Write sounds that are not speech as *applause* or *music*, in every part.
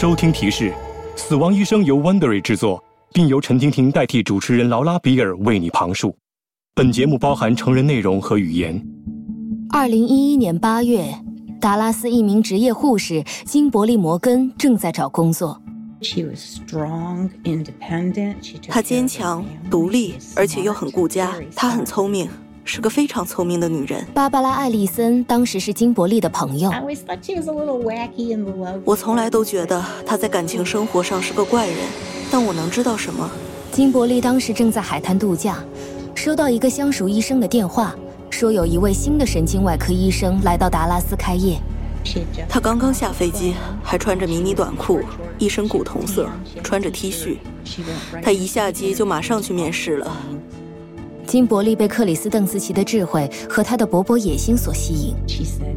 收听提示：死亡医生由 Wondery 制作，并由陈婷婷代替主持人劳拉比尔为你旁述。本节目包含成人内容和语言。二零一一年八月，达拉斯一名职业护士金伯利·摩根正在找工作 she was strong independent。她坚强、独立，而且又很顾家。她很聪明。是个非常聪明的女人。芭芭拉·艾利森当时是金伯利的朋友。我从来都觉得她在感情生活上是个怪人，但我能知道什么？金伯利当时正在海滩度假，收到一个相熟医生的电话，说有一位新的神经外科医生来到达拉斯开业。他刚刚下飞机，还穿着迷你短裤，一身古铜色，穿着 T 恤。他一下机就马上去面试了。金伯利被克里斯·邓茨奇的智慧和他的勃勃野心所吸引。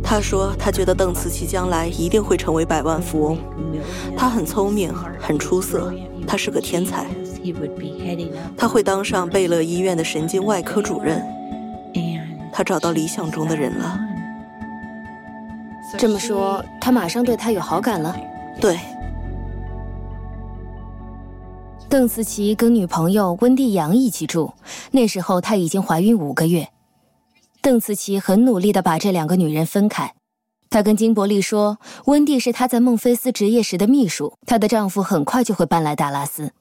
他说：“他觉得邓茨奇将来一定会成为百万富翁。他很聪明，很出色，他是个天才。他会当上贝勒医院的神经外科主任。他找到理想中的人了。这么说，他马上对他有好感了？对。”邓慈棋跟女朋友温蒂杨一起住，那时候她已经怀孕五个月。邓慈棋很努力地把这两个女人分开。她跟金伯利说，温蒂是她在孟菲斯职业时的秘书，她的丈夫很快就会搬来达拉斯。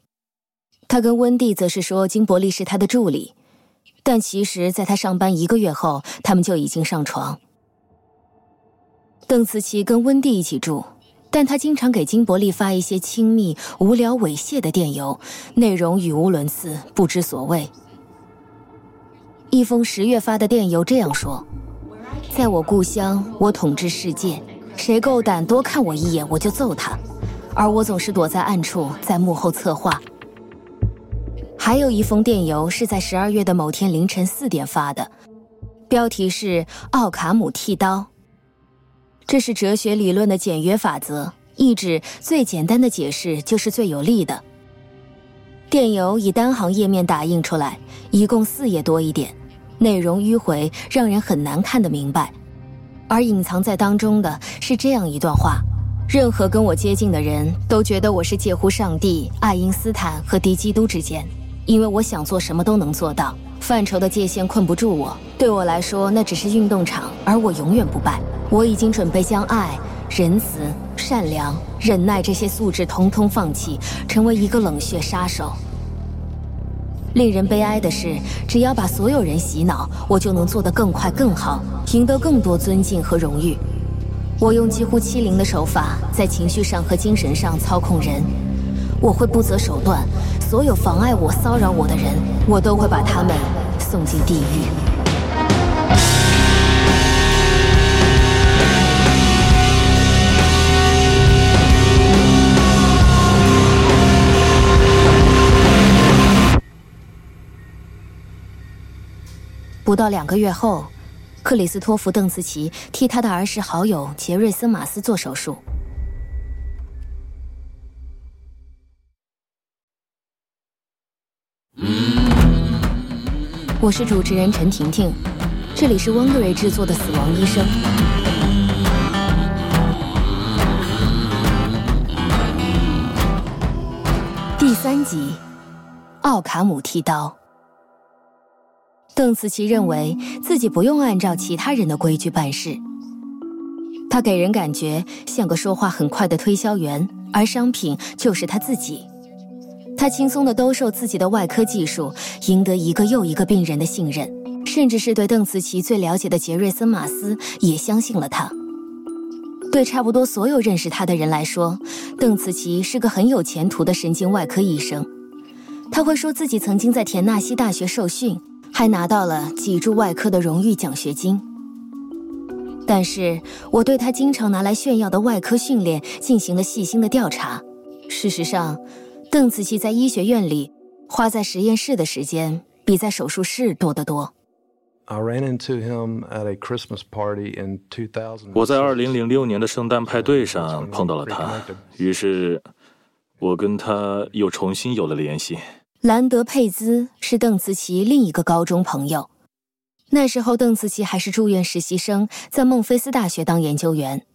她跟温蒂则是说，金伯利是她的助理。但其实，在她上班一个月后，他们就已经上床。邓慈棋跟温蒂一起住。但他经常给金伯利发一些亲密、无聊、猥亵的电邮，内容语无伦次，不知所谓。一封十月发的电邮这样说：“在我故乡，我统治世界，谁够胆多看我一眼，我就揍他。而我总是躲在暗处，在幕后策划。”还有一封电邮是在十二月的某天凌晨四点发的，标题是“奥卡姆剃刀”。这是哲学理论的简约法则，意指最简单的解释就是最有力的。电邮以单行页面打印出来，一共四页多一点，内容迂回，让人很难看得明白。而隐藏在当中的是这样一段话：任何跟我接近的人都觉得我是介乎上帝、爱因斯坦和敌基督之间，因为我想做什么都能做到，范畴的界限困不住我。对我来说，那只是运动场，而我永远不败。我已经准备将爱、仁慈、善良、忍耐这些素质统统放弃，成为一个冷血杀手。令人悲哀的是，只要把所有人洗脑，我就能做得更快、更好，赢得更多尊敬和荣誉。我用几乎欺凌的手法，在情绪上和精神上操控人。我会不择手段，所有妨碍我、骚扰我的人，我都会把他们送进地狱。不到两个月后，克里斯托弗·邓茨奇替他的儿时好友杰瑞森·马斯做手术。我是主持人陈婷婷，这里是温格瑞制作的《死亡医生》第三集：奥卡姆剃刀。邓紫棋认为自己不用按照其他人的规矩办事，他给人感觉像个说话很快的推销员，而商品就是他自己。他轻松地兜售自己的外科技术，赢得一个又一个病人的信任，甚至是对邓紫棋最了解的杰瑞森·马斯也相信了他。对差不多所有认识他的人来说，邓紫棋是个很有前途的神经外科医生。他会说自己曾经在田纳西大学受训。还拿到了脊柱外科的荣誉奖学金。但是我对他经常拿来炫耀的外科训练进行了细心的调查。事实上，邓紫棋在医学院里花在实验室的时间比在手术室多得多。我在二零零六年的圣诞派对上碰到了他，于是我跟他又重新有了联系。兰德·佩兹是邓紫棋另一个高中朋友。那时候，邓紫棋还是住院实习生，在孟菲斯大学当研究员。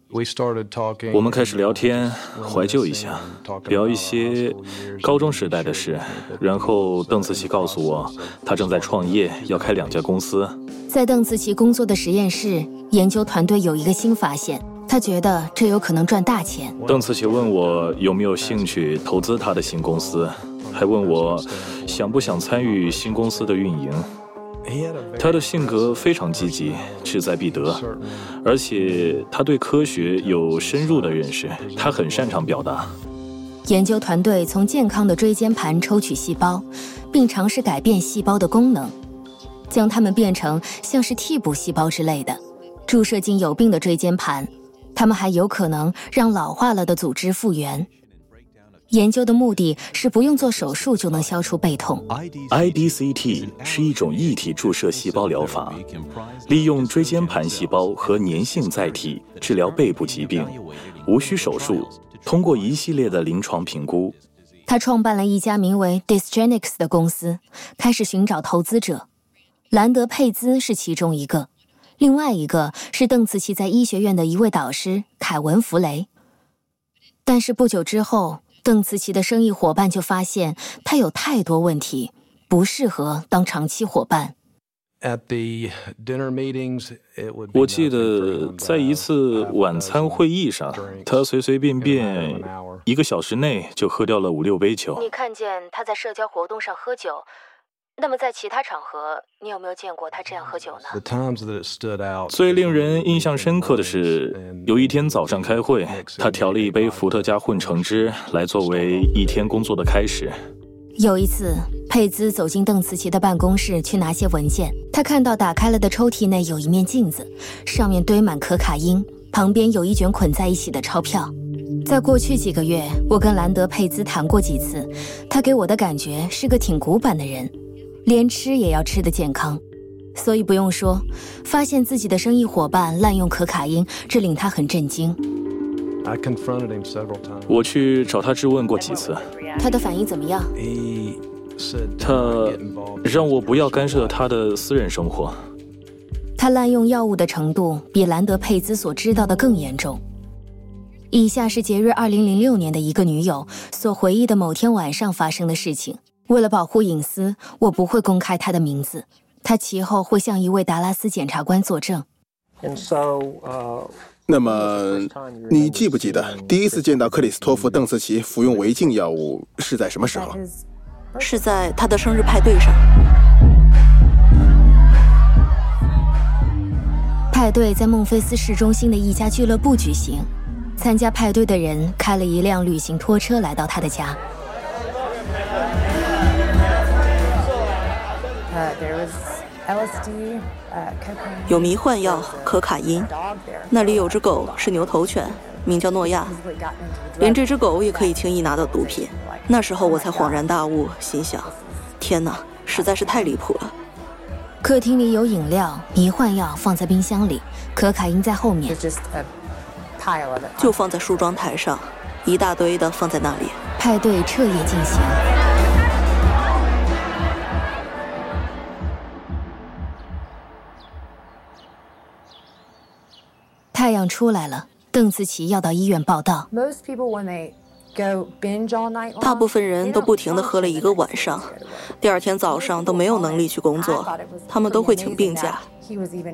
我们开始聊天，怀旧一下，聊一些高中时代的事。然后邓紫棋告诉我，她正在创业，要开两家公司。在邓紫棋工作的实验室，研究团队有一个新发现，他觉得这有可能赚大钱。邓紫棋问我有没有兴趣投资他的新公司，还问我想不想参与新公司的运营。他的性格非常积极，志在必得，而且他对科学有深入的认识，他很擅长表达。研究团队从健康的椎间盘抽取细胞，并尝试改变细胞的功能。将它们变成像是替补细胞之类的，注射进有病的椎间盘，它们还有可能让老化了的组织复原。研究的目的是不用做手术就能消除背痛。IDCT 是一种异体注射细胞疗法，利用椎间盘细胞和粘性载体治疗背部疾病，无需手术。通过一系列的临床评估，他创办了一家名为 Disgenics 的公司，开始寻找投资者。兰德佩兹是其中一个，另外一个是邓紫棋在医学院的一位导师凯文·弗雷。但是不久之后，邓紫棋的生意伙伴就发现他有太多问题，不适合当长期伙伴。我记得在一次晚餐会议上，他随随便便一个小时内就喝掉了五六杯酒。你看见他在社交活动上喝酒？那么，在其他场合，你有没有见过他这样喝酒呢？最令人印象深刻的是，有一天早上开会，他调了一杯伏特加混橙汁来作为一天工作的开始。有一次，佩兹走进邓紫棋的办公室去拿些文件，他看到打开了的抽屉内有一面镜子，上面堆满可卡因，旁边有一卷捆在一起的钞票。在过去几个月，我跟兰德佩兹谈过几次，他给我的感觉是个挺古板的人。连吃也要吃的健康，所以不用说，发现自己的生意伙伴滥用可卡因，这令他很震惊。我去找他质问过几次，他的反应怎么样？他让我不要干涉他的私人生活。他滥用药物的程度比兰德佩兹所知道的更严重。以下是杰瑞2006年的一个女友所回忆的某天晚上发生的事情。为了保护隐私，我不会公开他的名字。他其后会向一位达拉斯检察官作证。那么，你记不记得第一次见到克里斯托弗·邓斯奇服用违禁药物是在什么时候？是在他的生日派对上。派对在孟菲斯市中心的一家俱乐部举行。参加派对的人开了一辆旅行拖车来到他的家。有迷幻药可卡因，那里有只狗是牛头犬，名叫诺亚，连这只狗也可以轻易拿到毒品。那时候我才恍然大悟，心想：天哪，实在是太离谱了。客厅里有饮料，迷幻药放在冰箱里，可卡因在后面，就放在梳妆台上，一大堆的放在那里。派对彻夜进行。出来了，邓紫棋要到医院报道。大部分人都不停地喝了一个晚上，第二天早上都没有能力去工作，他们都会请病假。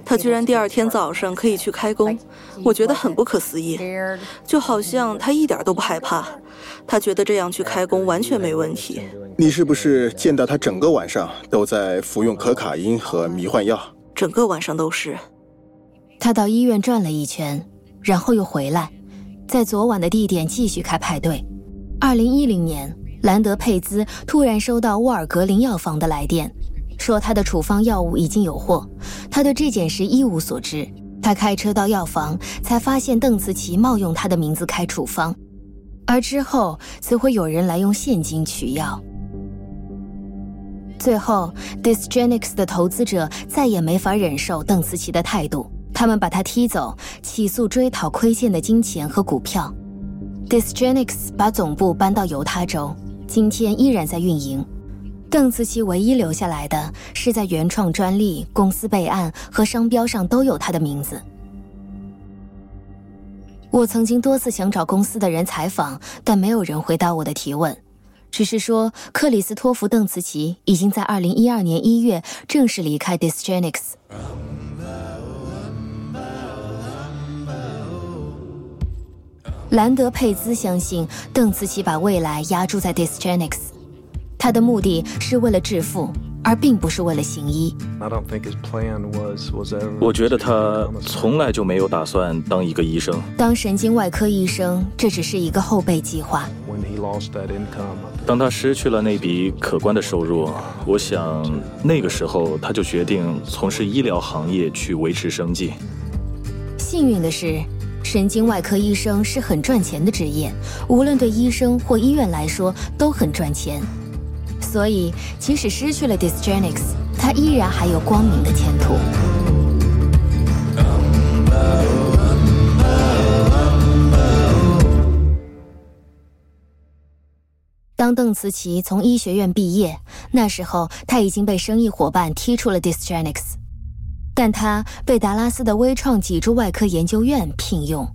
他居然第二天早上可以去开工，我觉得很不可思议，就好像他一点都不害怕，他觉得这样去开工完全没问题。你是不是见到他整个晚上都在服用可卡因和迷幻药？整个晚上都是。他到医院转了一圈，然后又回来，在昨晚的地点继续开派对。二零一零年，兰德佩兹突然收到沃尔格林药房的来电，说他的处方药物已经有货。他对这件事一无所知。他开车到药房，才发现邓慈琪冒用他的名字开处方，而之后则会有人来用现金取药。最后 d i s g e n i c s 的投资者再也没法忍受邓慈琪的态度。他们把他踢走，起诉追讨亏欠的金钱和股票。Dysgenics 把总部搬到犹他州，今天依然在运营。邓慈棋唯一留下来的是在原创专利、公司备案和商标上都有他的名字。我曾经多次想找公司的人采访，但没有人回答我的提问，只是说克里斯托弗·邓慈奇已经在二零一二年一月正式离开 Dysgenics。兰德佩兹相信邓茨奇把未来压注在 Disgenics，他的目的是为了致富。而并不是为了行医。我觉得他从来就没有打算当一个医生。当神经外科医生，这只是一个后备计划。当他失去了那笔可观的收入，我想那个时候他就决定从事医疗行业去维持生计。幸运的是，神经外科医生是很赚钱的职业，无论对医生或医院来说都很赚钱。所以，即使失去了 Dysgenics，他依然还有光明的前途。当邓慈琪从医学院毕业，那时候他已经被生意伙伴踢出了 Dysgenics，但他被达拉斯的微创脊柱外科研究院聘用。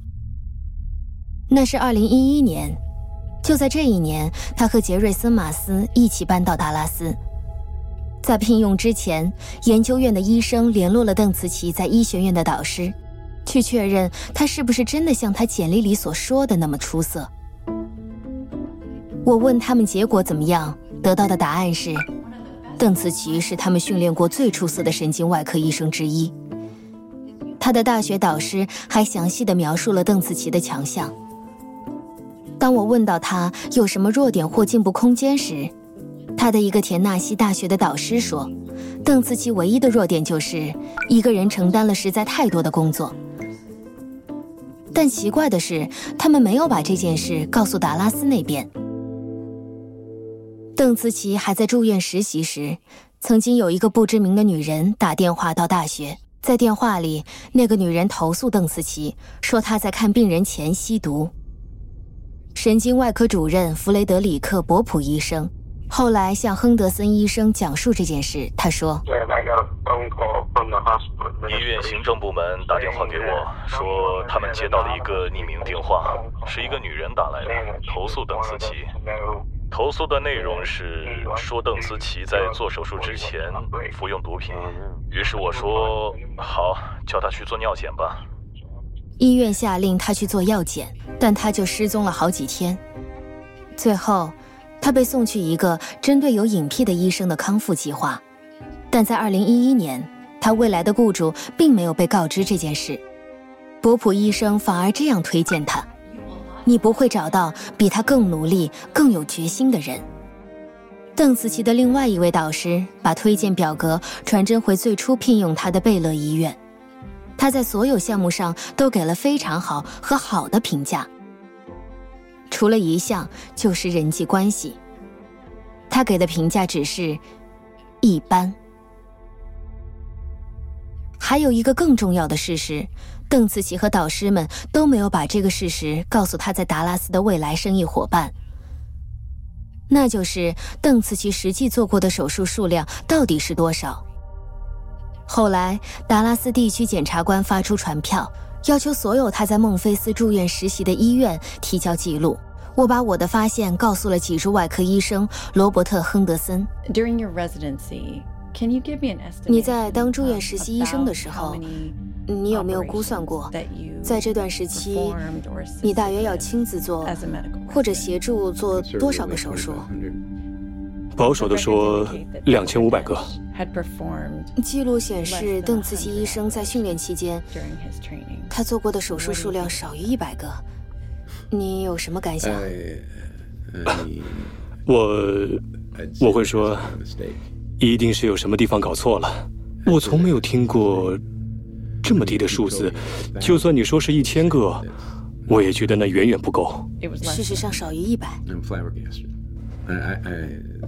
那是二零一一年。就在这一年，他和杰瑞森·马斯一起搬到达拉斯。在聘用之前，研究院的医生联络了邓慈奇在医学院的导师，去确认他是不是真的像他简历里所说的那么出色。我问他们结果怎么样，得到的答案是，邓紫棋是他们训练过最出色的神经外科医生之一。他的大学导师还详细的描述了邓紫棋的强项。当我问到他有什么弱点或进步空间时，他的一个田纳西大学的导师说，邓紫棋唯一的弱点就是一个人承担了实在太多的工作。但奇怪的是，他们没有把这件事告诉达拉斯那边。邓茨奇还在住院实习时，曾经有一个不知名的女人打电话到大学，在电话里，那个女人投诉邓茨奇，说她在看病人前吸毒。神经外科主任弗雷德里克·博普医生后来向亨德森医生讲述这件事。他说：“医院行政部门打电话给我，说他们接到了一个匿名电话，是一个女人打来的，投诉邓思琪。投诉的内容是说邓思琪在做手术之前服用毒品。于是我说：好，叫他去做尿检吧。”医院下令他去做药检，但他就失踪了好几天。最后，他被送去一个针对有隐癖的医生的康复计划，但在2011年，他未来的雇主并没有被告知这件事。博普医生反而这样推荐他：“你不会找到比他更努力、更有决心的人。”邓紫棋的另外一位导师把推荐表格传真回最初聘用他的贝勒医院。他在所有项目上都给了非常好和好的评价，除了一项就是人际关系。他给的评价只是一般。还有一个更重要的事实，邓慈琪和导师们都没有把这个事实告诉他在达拉斯的未来生意伙伴，那就是邓慈琪实际做过的手术数量到底是多少。后来，达拉斯地区检察官发出传票，要求所有他在孟菲斯住院实习的医院提交记录。我把我的发现告诉了脊柱外科医生罗伯特·亨德森。During your residency, can you give me an estimate? 你在当住院实习医生的时候，你有没有估算过，在这段时期，你大约要亲自做或者协助做多少个手术？保守的说，两千五百个。记录显示，邓慈琪医生在训练期间，他做过的手术数量少于一百个。你有什么感想？*laughs* 我我会说，一定是有什么地方搞错了。我从没有听过这么低的数字，就算你说是一千个，我也觉得那远远不够。事实上，少于一百。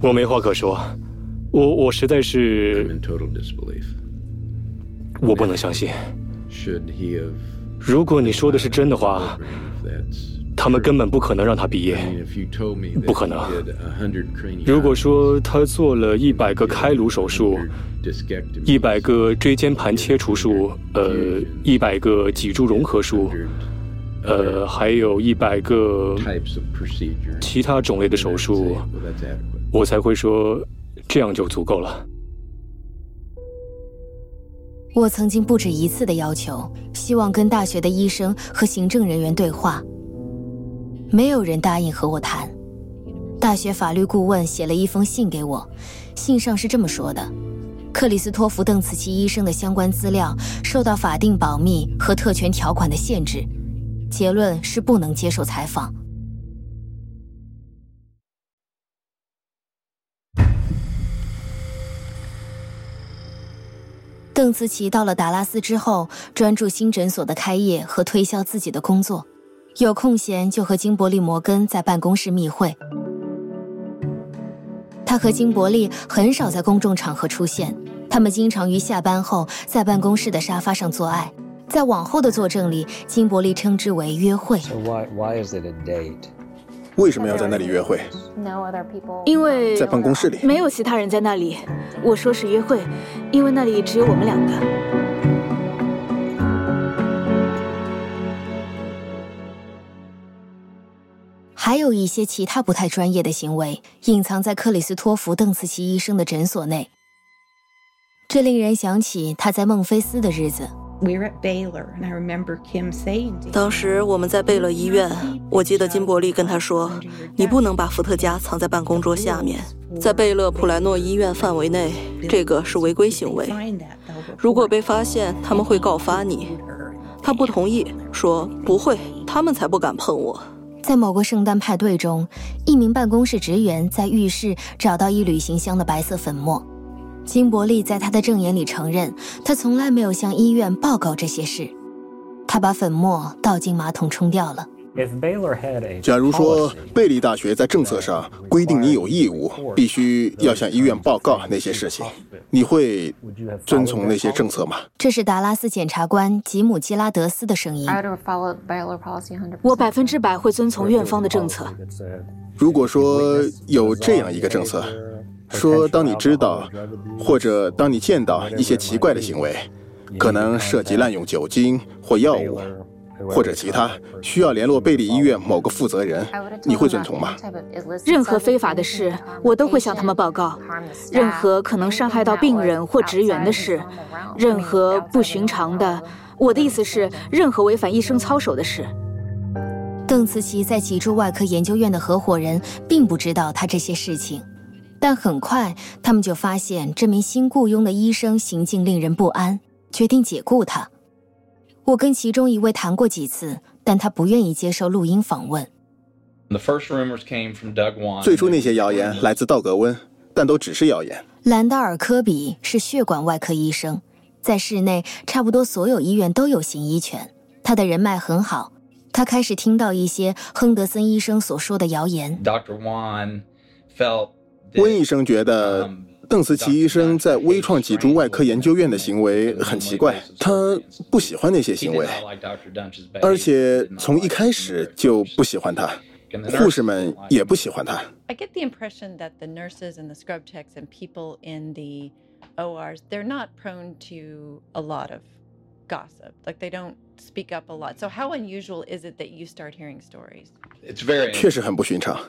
我没话可说，我我实在是，我不能相信。如果你说的是真的话，他们根本不可能让他毕业，不可能。如果说他做了一百个开颅手术，一百个椎间盘切除术，呃，一百个脊柱融合术，呃，还有一百个其他种类的手术，我才会说这样就足够了。我曾经不止一次的要求，希望跟大学的医生和行政人员对话，没有人答应和我谈。大学法律顾问写了一封信给我，信上是这么说的：克里斯托弗·邓茨奇医生的相关资料受到法定保密和特权条款的限制，结论是不能接受采访。邓慈奇到了达拉斯之后，专注新诊所的开业和推销自己的工作，有空闲就和金伯利·摩根在办公室密会。他和金伯利很少在公众场合出现，他们经常于下班后在办公室的沙发上做爱，在往后的作证里，金伯利称之为约会。Why Why is it a date? 为什么要在那里约会？因为在办公室里没有其他人在那里。我说是约会，因为那里只有我们两个。还有一些其他不太专业的行为隐藏在克里斯托弗·邓茨奇医生的诊所内，这令人想起他在孟菲斯的日子。当时我们在贝勒医院，我记得金伯利跟他说：“你不能把伏特加藏在办公桌下面，在贝勒普莱诺医院范围内，这个是违规行为。如果被发现，他们会告发你。”他不同意，说：“不会，他们才不敢碰我。”在某个圣诞派对中，一名办公室职员在浴室找到一旅行箱的白色粉末。金伯利在他的证言里承认，他从来没有向医院报告这些事。他把粉末倒进马桶冲掉了。假如说贝利大学在政策上规定你有义务必须要向医院报告那些事情，你会遵从那些政策吗？这是达拉斯检察官吉姆基拉德斯的声音。我百分之百会遵从院方的政策。如果说有这样一个政策。说，当你知道，或者当你见到一些奇怪的行为，可能涉及滥用酒精或药物，或者其他需要联络贝利医院某个负责人，你会遵从吗？任何非法的事，我都会向他们报告；任何可能伤害到病人或职员的事，任何不寻常的，我的意思是，任何违反医生操守的事。邓慈琪在脊柱外科研究院的合伙人并不知道他这些事情。但很快，他们就发现这名新雇佣的医生行径令人不安，决定解雇他。我跟其中一位谈过几次，但他不愿意接受录音访问。最初那些谣言来自道格温，但都只是谣言。兰达尔·科比是血管外科医生，在市内差不多所有医院都有行医权，他的人脉很好。他开始听到一些亨德森医生所说的谣言。温医生觉得 邓慈奇医生在微创脊柱外科研究院的行为很奇怪，他不喜欢那些行为，而且从一开始就不喜欢他，护士们也不喜欢他。I get the impression that the nurses and the scrub techs and people in the ORs they're not prone to a lot of gossip, like they don't speak up a lot. So how unusual is it that you start hearing stories? It's very 确实很不寻常。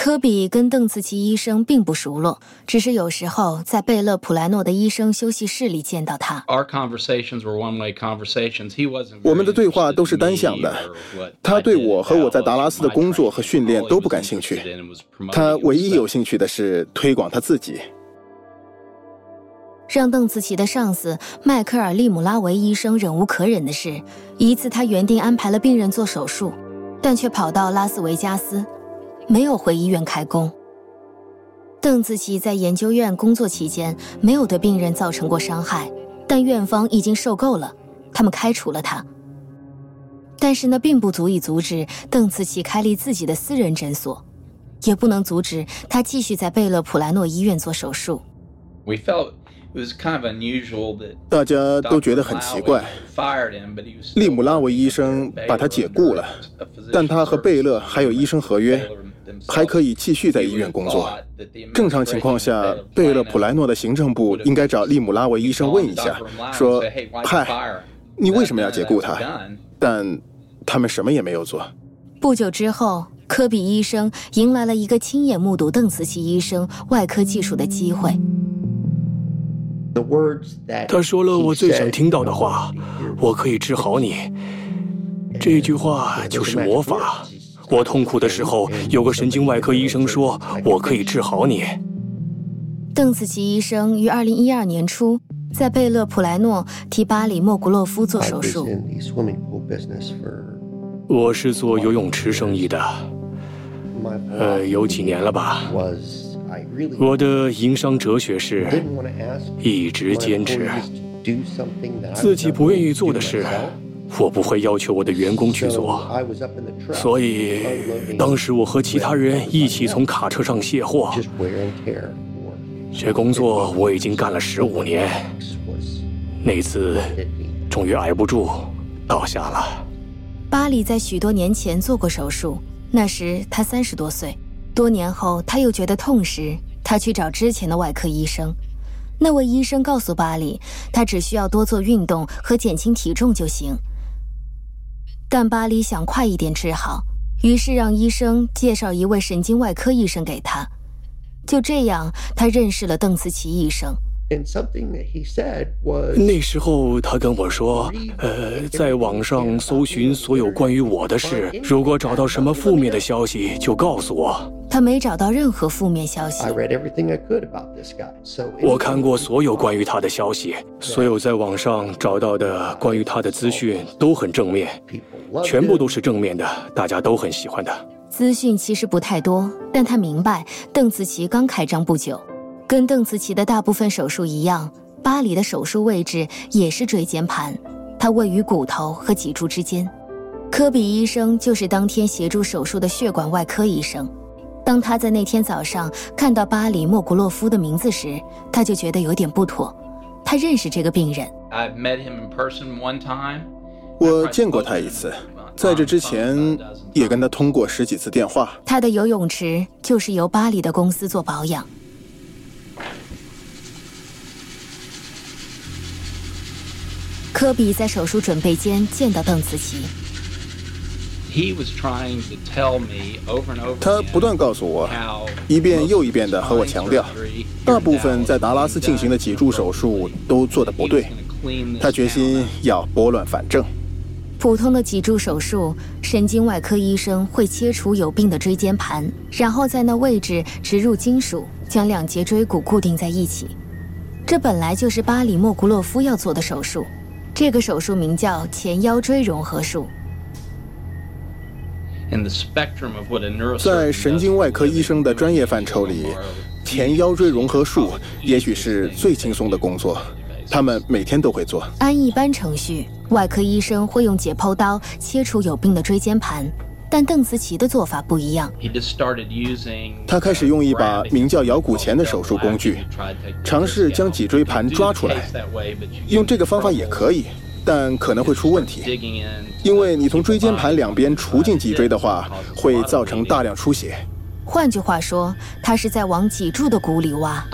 科比跟邓紫棋医生并不熟络，只是有时候在贝勒普莱诺的医生休息室里见到他。我们的对话都是单向的，他对我和我在达拉斯的工作和训练都不感兴趣。他唯一有兴趣的是推广他自己。让邓紫棋的上司迈克尔·利姆拉维医生忍无可忍的是，一次他原定安排了病人做手术，但却跑到拉斯维加斯。没有回医院开工。邓紫棋在研究院工作期间没有对病人造成过伤害，但院方已经受够了，他们开除了他。但是那并不足以阻止邓紫棋开立自己的私人诊所，也不能阻止他继续在贝勒普莱诺医院做手术。大家都觉得很奇怪，利姆拉维医生把他解雇了，但他和贝勒还有医生合约。还可以继续在医院工作。正常情况下，贝勒普莱诺的行政部应该找利姆拉维医生问一下，说：“嗨，你为什么要解雇他？”但他们什么也没有做。不久之后，科比医生迎来了一个亲眼目睹邓慈琪医生外科技术的机会。他说了我最想听到的话：“我可以治好你。”这句话就是魔法。我痛苦的时候，有个神经外科医生说：“我可以治好你。”邓紫棋医生于二零一二年初在贝勒普莱诺替巴里莫古洛夫做手术。我是做游泳池生意的，呃，有几年了吧。我的营商哲学是一直坚持，自己不愿意做的事。我不会要求我的员工去做，所以当时我和其他人一起从卡车上卸货。这工作我已经干了十五年，那次终于挨不住，倒下了。巴里在许多年前做过手术，那时他三十多岁。多年后他又觉得痛时，他去找之前的外科医生。那位医生告诉巴里，他只需要多做运动和减轻体重就行。但巴黎想快一点治好，于是让医生介绍一位神经外科医生给他。就这样，他认识了邓慈琪医生。那时候他跟我说：“呃，在网上搜寻所有关于我的事，如果找到什么负面的消息，就告诉我。”他没找到任何负面消息。我看过所有关于他的消息，所有在网上找到的关于他的资讯都很正面，全部都是正面的，大家都很喜欢的。资讯其实不太多，但他明白邓紫棋刚开张不久。跟邓紫棋的大部分手术一样，巴里的手术位置也是椎间盘，它位于骨头和脊柱之间。科比医生就是当天协助手术的血管外科医生。当他在那天早上看到巴里莫古洛夫的名字时，他就觉得有点不妥。他认识这个病人，我见过他一次，在这之前也跟他通过十几次电话。他的游泳池就是由巴里的公司做保养。科比在手术准备间见到邓紫棋。他不断告诉我，一遍又一遍地和我强调，大部分在达拉斯进行的脊柱手术都做得不对。他决心要拨乱反正。普通的脊柱手术，神经外科医生会切除有病的椎间盘，然后在那位置植入金属，将两节椎骨固定在一起。这本来就是巴里莫古洛夫要做的手术。这个手术名叫前腰椎融合术。在神经外科医生的专业范畴里，前腰椎融合术也许是最轻松的工作，他们每天都会做。按一般程序，外科医生会用解剖刀切除有病的椎间盘。但邓紫棋的做法不一样。他开始用一把名叫摇骨钳的手术工具，尝试将脊椎盘抓出来。用这个方法也可以，但可能会出问题，因为你从椎间盘两边除进脊椎的话，会造成大量出血。换句话说，他是在往脊柱的骨里挖。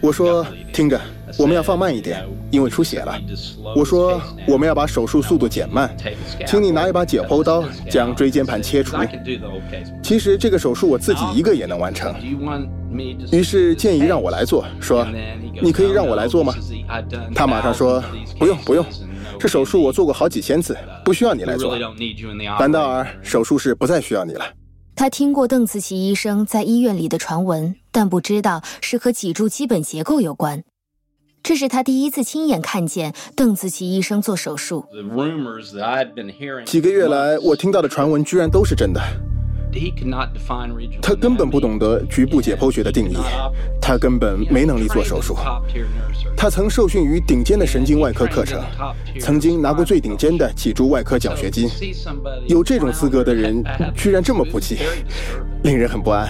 我说：“听着，我们要放慢一点，因为出血了。”我说：“我们要把手术速度减慢，请你拿一把解剖刀将椎间盘切除。”其实这个手术我自己一个也能完成。于是建议让我来做，说：“你可以让我来做吗？”他马上说：“不用，不用，这手术我做过好几千次，不需要你来做。”兰道尔，手术室不再需要你了。他听过邓慈琪医生在医院里的传闻。但不知道是和脊柱基本结构有关，这是他第一次亲眼看见邓紫棋医生做手术。几个月来，我听到的传闻居然都是真的。他根本不懂得局部解剖学的定义，他根本没能力做手术。他曾受训于顶尖的神经外科课程，曾经拿过最顶尖的脊柱外科奖学金。有这种资格的人，*laughs* 居然这么不济，令人很不安。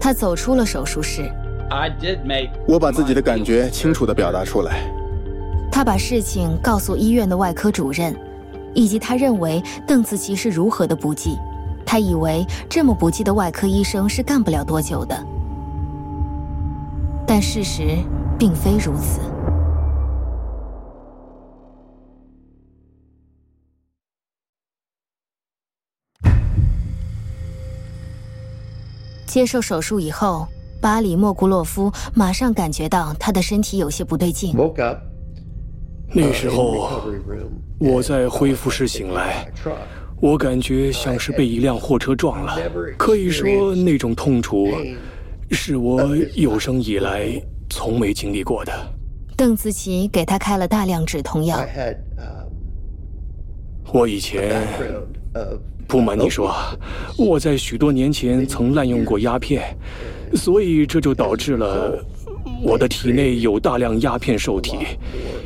他走出了手术室。i did make 我把自己的感觉清楚的表达出来。他把事情告诉医院的外科主任以及他认为邓紫棋是如何的不济他以为这么不济的外科医生是干不了多久的。但事实并非如此。接受手术以后巴里莫古洛夫马上感觉到他的身体有些不对劲。那时候我在恢复室醒来，我感觉像是被一辆货车撞了，可以说那种痛楚是我有生以来从没经历过的。邓紫棋给他开了大量止痛药。我以前，不瞒你说，我在许多年前曾滥用过鸦片，所以这就导致了我的体内有大量鸦片受体，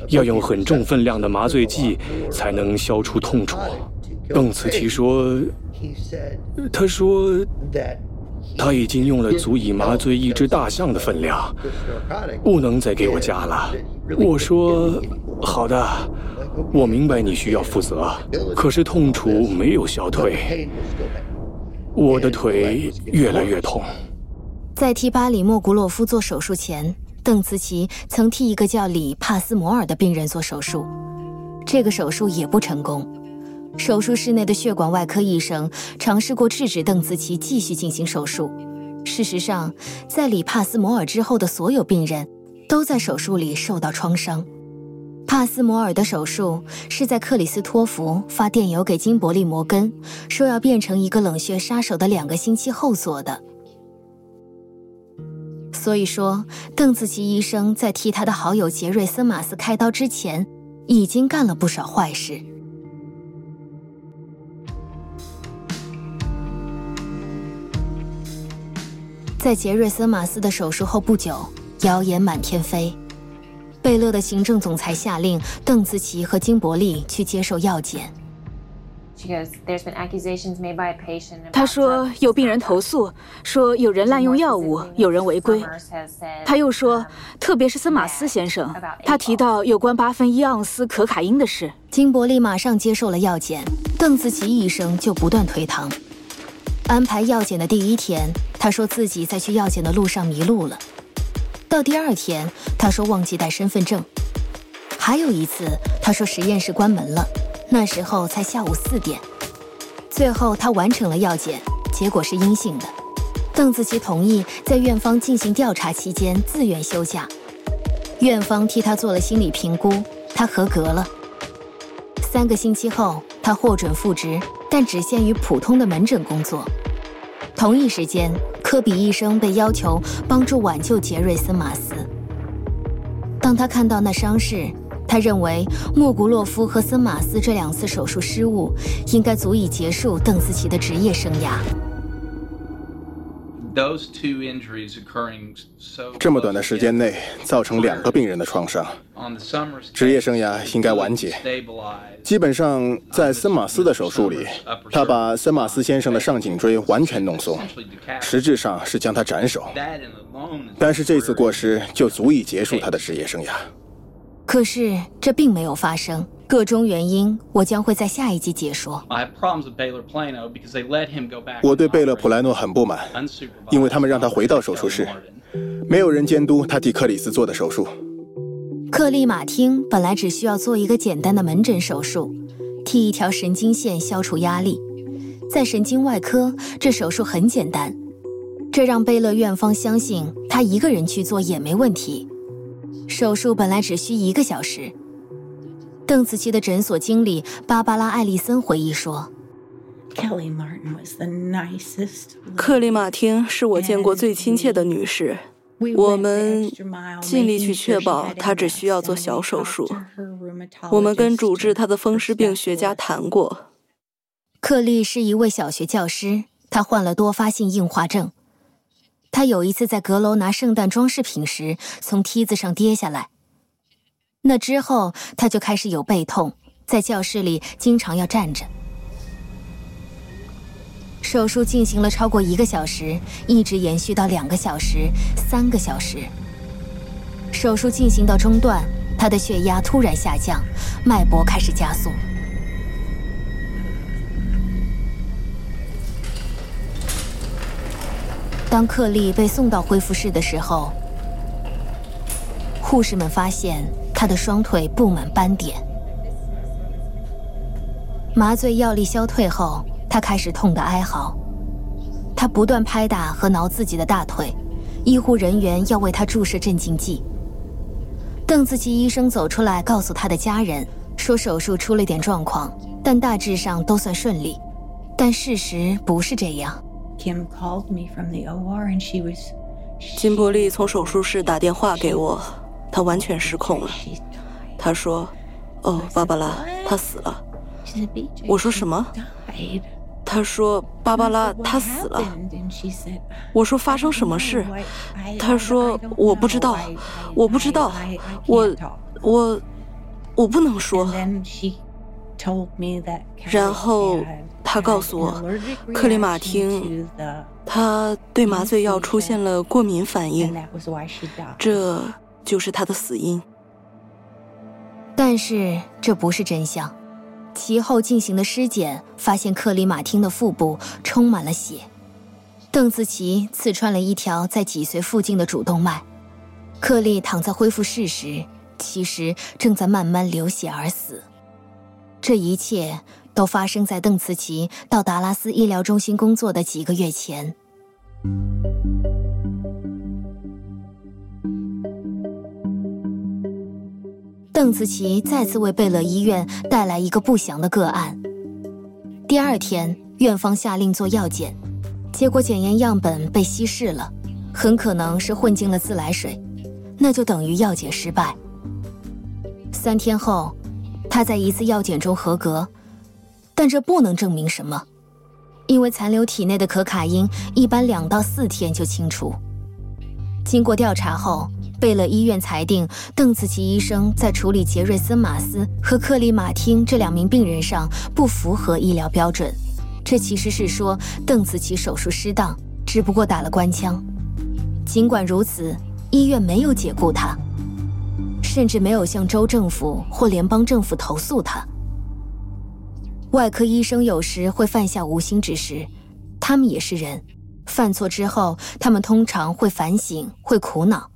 要用很重分量的麻醉剂才能消除痛楚。邓慈奇说，他说。他已经用了足以麻醉一只大象的分量，不能再给我加了。我说：“好的，我明白你需要负责，可是痛楚没有消退，我的腿越来越痛。”在替巴里莫古洛夫做手术前，邓慈奇曾替一个叫里帕斯摩尔的病人做手术，这个手术也不成功。手术室内的血管外科医生尝试过制止邓紫棋继续进行手术。事实上，在里帕斯摩尔之后的所有病人，都在手术里受到创伤。帕斯摩尔的手术是在克里斯托弗发电邮给金伯利·摩根，说要变成一个冷血杀手的两个星期后做的。所以说，邓紫棋医生在替他的好友杰瑞·森马斯开刀之前，已经干了不少坏事。在杰瑞森马斯的手术后不久，谣言满天飞。贝勒的行政总裁下令邓紫棋和金伯利去接受药检。他说有病人投诉，说有人滥用药物，有人违规。他又说，特别是森马斯先生，他提到有关八分一盎司可卡因的事。金伯利马上接受了药检，邓紫棋医生就不断推搪。安排药检的第一天，他说自己在去药检的路上迷路了。到第二天，他说忘记带身份证。还有一次，他说实验室关门了，那时候才下午四点。最后，他完成了药检，结果是阴性的。邓紫棋同意在院方进行调查期间自愿休假。院方替他做了心理评估，他合格了。三个星期后，他获准复职。但只限于普通的门诊工作。同一时间，科比医生被要求帮助挽救杰瑞森·马斯。当他看到那伤势，他认为莫古洛夫和森马斯这两次手术失误，应该足以结束邓紫棋的职业生涯。这么短的时间内造成两个病人的创伤，职业生涯应该完结。基本上，在森马斯的手术里，他把森马斯先生的上颈椎完全弄松，实质上是将他斩首。但是这次过失就足以结束他的职业生涯。可是这并没有发生。各种原因，我将会在下一集解说。我对贝勒普莱诺很不满，因为他们让他回到手术室，没有人监督他替克里斯做的手术。克利马汀本来只需要做一个简单的门诊手术，替一条神经线消除压力。在神经外科，这手术很简单，这让贝勒院方相信他一个人去做也没问题。手术本来只需一个小时。邓紫棋的诊所经理芭芭拉·艾丽森回忆说：“克里马汀是我见过最亲切的女士。我们尽力去确保她只需要做小手术。我们跟主治她的风湿病学家谈过。克利是一位小学教师，他患了多发性硬化症。他有一次在阁楼拿圣诞装饰品时，从梯子上跌下来。”那之后，他就开始有背痛，在教室里经常要站着。手术进行了超过一个小时，一直延续到两个小时、三个小时。手术进行到中段，他的血压突然下降，脉搏开始加速。当克利被送到恢复室的时候，护士们发现。他的双腿布满斑点，麻醉药力消退后，他开始痛得哀嚎。他不断拍打和挠自己的大腿，医护人员要为他注射镇静剂。邓紫棋医生走出来告诉他的家人，说手术出了点状况，但大致上都算顺利。但事实不是这样。Kim called me from the OR and she was. 金伯利从手术室打电话给我，他完全失控了。他说：“哦，芭芭拉，她死了。”我说什么？他说：“芭芭拉，她死了。” *laughs* 我说：“发生什么事？”他说：“我不知道，我不知道，我我我不能说。”然后。他告诉我，克里马汀，他对麻醉药出现了过敏反应，这就是他的死因。但是这不是真相。其后进行的尸检发现，克里马汀的腹部充满了血，邓紫棋刺穿了一条在脊髓附近的主动脉。克利躺在恢复室时，其实正在慢慢流血而死。这一切。都发生在邓慈琪到达拉斯医疗中心工作的几个月前。邓慈琪再次为贝勒医院带来一个不祥的个案。第二天，院方下令做药检，结果检验样本被稀释了，很可能是混进了自来水，那就等于药检失败。三天后，他在一次药检中合格。但这不能证明什么，因为残留体内的可卡因一般两到四天就清除。经过调查后，贝勒医院裁定邓紫棋医生在处理杰瑞森·马斯和克里马汀这两名病人上不符合医疗标准。这其实是说邓紫棋手术失当，只不过打了官腔。尽管如此，医院没有解雇他，甚至没有向州政府或联邦政府投诉他。外科医生有时会犯下无心之失，他们也是人。犯错之后，他们通常会反省，会苦恼。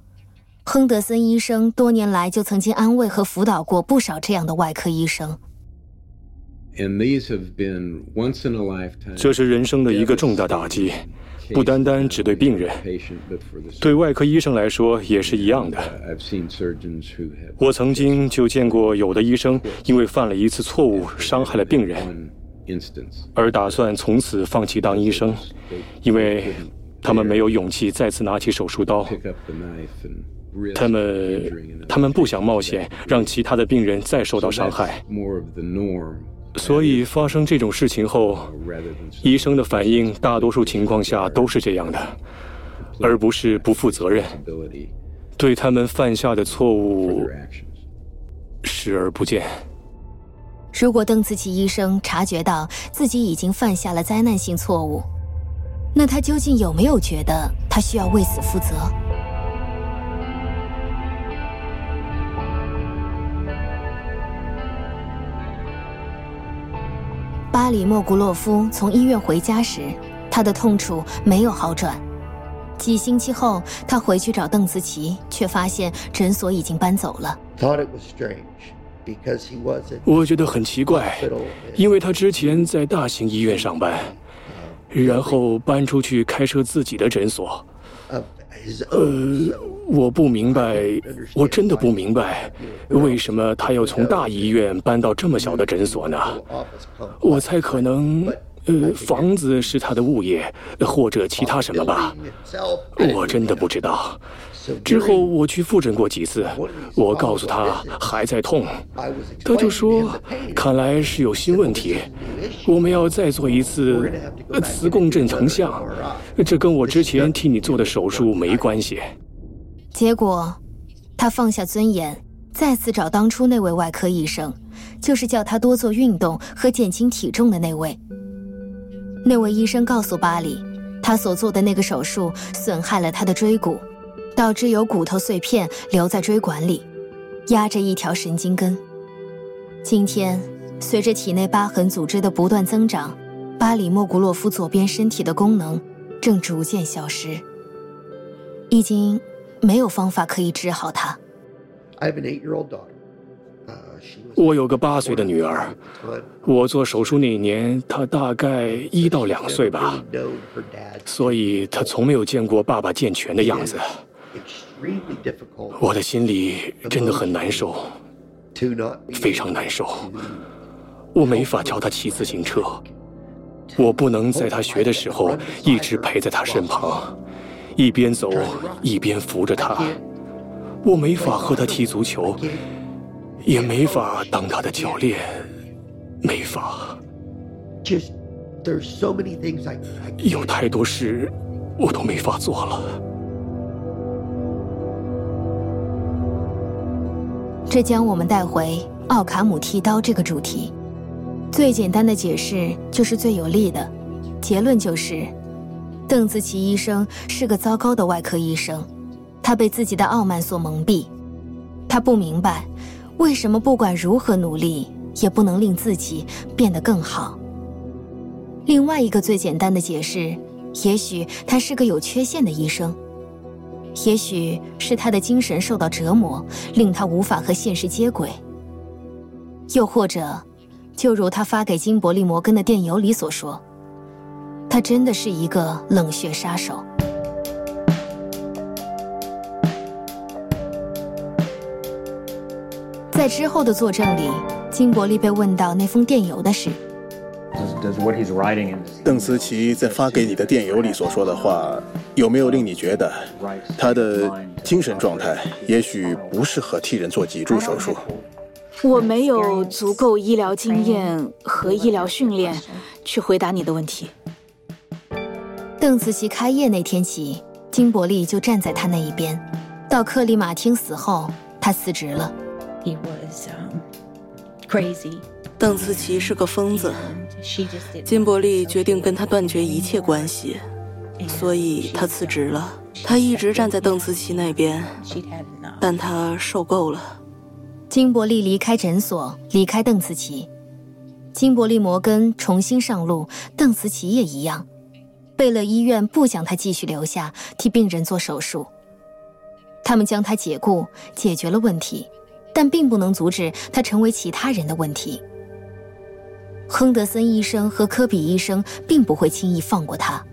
亨德森医生多年来就曾经安慰和辅导过不少这样的外科医生。这是人生的一个重大打击。不单单只对病人，对外科医生来说也是一样的。我曾经就见过有的医生因为犯了一次错误，伤害了病人，而打算从此放弃当医生，因为他们没有勇气再次拿起手术刀。他们，他们不想冒险让其他的病人再受到伤害。所以发生这种事情后，医生的反应大多数情况下都是这样的，而不是不负责任，对他们犯下的错误视而不见。如果邓慈琪医生察觉到自己已经犯下了灾难性错误，那他究竟有没有觉得他需要为此负责？里莫古洛夫从医院回家时，他的痛楚没有好转。几星期后，他回去找邓紫棋，却发现诊所已经搬走了。我觉得很奇怪，因为他之前在大型医院上班，然后搬出去开设自己的诊所。呃，我不明白，我真的不明白，为什么他要从大医院搬到这么小的诊所呢？我猜可能，呃，房子是他的物业，或者其他什么吧。我真的不知道。之后我去复诊过几次，我告诉他还在痛，他就说看来是有新问题，我们要再做一次磁共振成像，这跟我之前替你做的手术没关系。结果，他放下尊严，再次找当初那位外科医生，就是叫他多做运动和减轻体重的那位。那位医生告诉巴里，他所做的那个手术损害了他的椎骨。导致有骨头碎片留在椎管里，压着一条神经根。今天，随着体内疤痕组织的不断增长，巴里莫古洛夫左边身体的功能正逐渐消失，已经没有方法可以治好他。我有个八岁的女儿，我做手术那年，她大概一到两岁吧，所以她从没有见过爸爸健全的样子。我的心里真的很难受，非常难受。我没法教她骑自行车，我不能在她学的时候一直陪在她身旁，一边走一边扶着他。我没法和他踢足球。也没法当他的教练，没法。有太多事，我都没法做了。这将我们带回奥卡姆剃刀这个主题。最简单的解释就是最有力的结论就是，邓紫棋医生是个糟糕的外科医生，他被自己的傲慢所蒙蔽，他不明白。为什么不管如何努力，也不能令自己变得更好？另外一个最简单的解释，也许他是个有缺陷的医生，也许是他的精神受到折磨，令他无法和现实接轨。又或者，就如他发给金伯利·摩根的电邮里所说，他真的是一个冷血杀手。在之后的作证里，金伯利被问到那封电邮的事。邓思琪在发给你的电邮里所说的话，有没有令你觉得他的精神状态也许不适合替人做脊柱手术？我没有足够医疗经验和医疗训练去回答你的问题。邓紫棋开业那天起，金伯利就站在他那一边。到克里马汀死后，他辞职了。He was crazy. 邓紫棋是个疯子。金伯利决定跟他断绝一切关系，所以他辞职了。他一直站在邓紫棋那边，但他受够了。金伯利离开诊所，离开邓紫棋。金伯利摩根重新上路，邓紫棋也一样。贝勒医院不想他继续留下替病人做手术，他们将他解雇，解决了问题。但并不能阻止他成为其他人的问题。亨德森医生和科比医生并不会轻易放过他。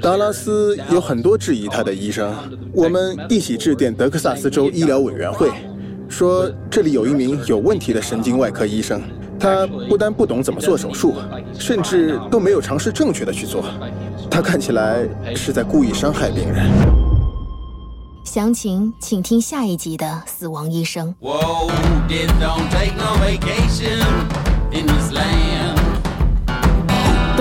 达拉斯有很多质疑他的医生。我们一起致电德克萨斯州医疗委员会，说这里有一名有问题的神经外科医生，他不但不懂怎么做手术，甚至都没有尝试正确的去做。他看起来是在故意伤害病人。详情请听下一集的《死亡医生》。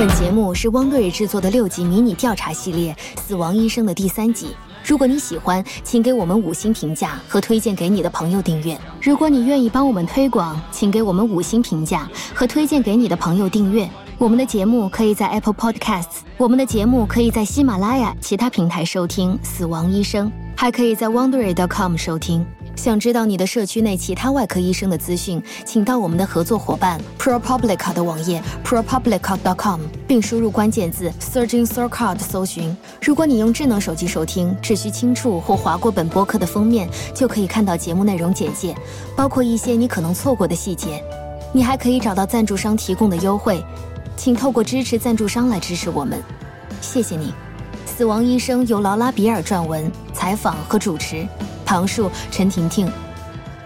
本节目是汪队制作的六集迷你调查系列《死亡医生》的第三集。如果你喜欢，请给我们五星评价和推荐给你的朋友订阅。如果你愿意帮我们推广，请给我们五星评价和推荐给你的朋友订阅。我们的节目可以在 Apple Podcasts，我们的节目可以在喜马拉雅其他平台收听《死亡医生》。还可以在 Wondery.com 收听。想知道你的社区内其他外科医生的资讯，请到我们的合作伙伴 ProPublica 的网页 ProPublica.com，并输入关键字 Surgeon Circuit 搜寻。如果你用智能手机收听，只需轻触或划过本播客的封面，就可以看到节目内容简介，包括一些你可能错过的细节。你还可以找到赞助商提供的优惠，请透过支持赞助商来支持我们。谢谢你。死亡医生由劳拉·比尔撰文、采访和主持，唐述、陈婷婷，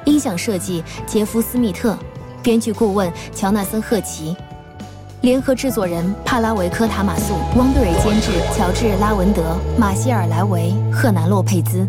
音响设计杰夫·斯密特，编剧顾问乔纳森·赫奇，联合制作人帕拉维科·塔马素，汪队瑞监制乔治·拉文德，马歇尔·莱维，赫南·洛佩兹。